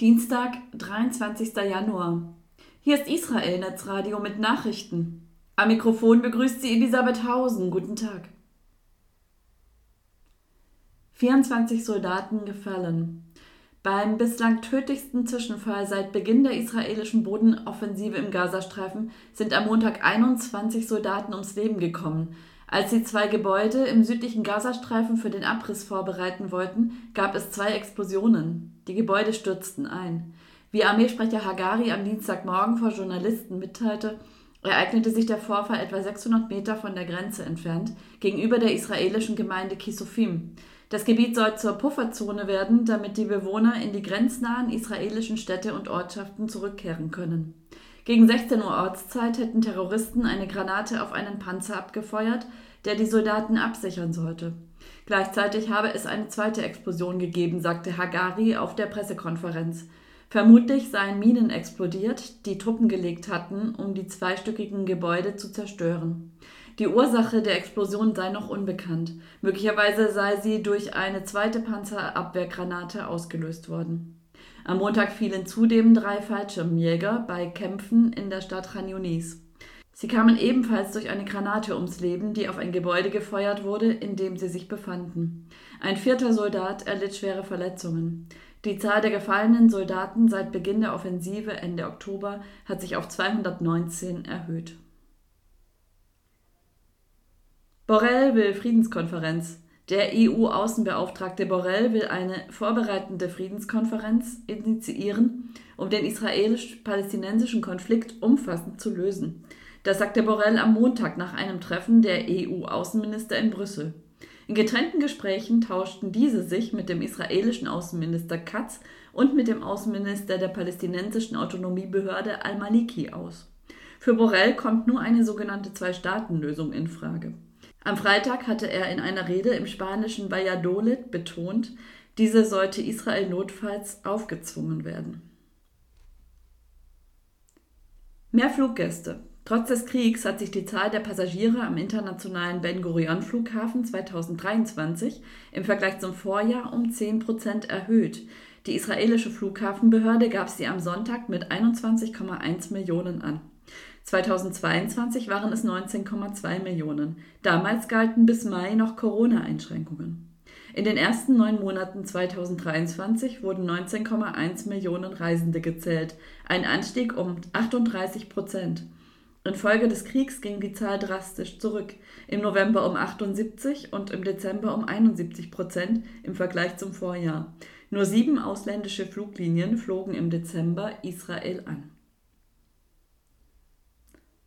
Dienstag, 23. Januar. Hier ist Israel Netzradio mit Nachrichten. Am Mikrofon begrüßt sie Elisabeth Hausen. Guten Tag. 24 Soldaten gefallen. Beim bislang tödlichsten Zwischenfall seit Beginn der israelischen Bodenoffensive im Gazastreifen sind am Montag 21 Soldaten ums Leben gekommen. Als sie zwei Gebäude im südlichen Gazastreifen für den Abriss vorbereiten wollten, gab es zwei Explosionen. Die Gebäude stürzten ein. Wie Armeesprecher Hagari am Dienstagmorgen vor Journalisten mitteilte, ereignete sich der Vorfall etwa 600 Meter von der Grenze entfernt, gegenüber der israelischen Gemeinde Kisufim. Das Gebiet soll zur Pufferzone werden, damit die Bewohner in die grenznahen israelischen Städte und Ortschaften zurückkehren können. Gegen 16 Uhr Ortszeit hätten Terroristen eine Granate auf einen Panzer abgefeuert, der die Soldaten absichern sollte. Gleichzeitig habe es eine zweite Explosion gegeben, sagte Hagari auf der Pressekonferenz. Vermutlich seien Minen explodiert, die Truppen gelegt hatten, um die zweistöckigen Gebäude zu zerstören. Die Ursache der Explosion sei noch unbekannt. Möglicherweise sei sie durch eine zweite Panzerabwehrgranate ausgelöst worden. Am Montag fielen zudem drei Fallschirmjäger bei Kämpfen in der Stadt Khan Yunis. Sie kamen ebenfalls durch eine Granate ums Leben, die auf ein Gebäude gefeuert wurde, in dem sie sich befanden. Ein vierter Soldat erlitt schwere Verletzungen. Die Zahl der gefallenen Soldaten seit Beginn der Offensive Ende Oktober hat sich auf 219 erhöht. Borrell will Friedenskonferenz. Der EU-Außenbeauftragte Borrell will eine vorbereitende Friedenskonferenz initiieren, um den israelisch-palästinensischen Konflikt umfassend zu lösen. Das sagte Borrell am Montag nach einem Treffen der EU-Außenminister in Brüssel. In getrennten Gesprächen tauschten diese sich mit dem israelischen Außenminister Katz und mit dem Außenminister der palästinensischen Autonomiebehörde al-Maliki aus. Für Borrell kommt nur eine sogenannte Zwei-Staaten-Lösung in Frage. Am Freitag hatte er in einer Rede im spanischen Valladolid betont, diese sollte Israel notfalls aufgezwungen werden. Mehr Fluggäste. Trotz des Kriegs hat sich die Zahl der Passagiere am internationalen Ben Gurion Flughafen 2023 im Vergleich zum Vorjahr um 10 Prozent erhöht. Die israelische Flughafenbehörde gab sie am Sonntag mit 21,1 Millionen an. 2022 waren es 19,2 Millionen. Damals galten bis Mai noch Corona-Einschränkungen. In den ersten neun Monaten 2023 wurden 19,1 Millionen Reisende gezählt, ein Anstieg um 38 Prozent. Infolge des Kriegs ging die Zahl drastisch zurück, im November um 78 und im Dezember um 71 Prozent im Vergleich zum Vorjahr. Nur sieben ausländische Fluglinien flogen im Dezember Israel an.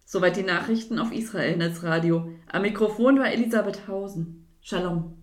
Soweit die Nachrichten auf Israel Netzradio. Am Mikrofon war Elisabeth Hausen. Shalom.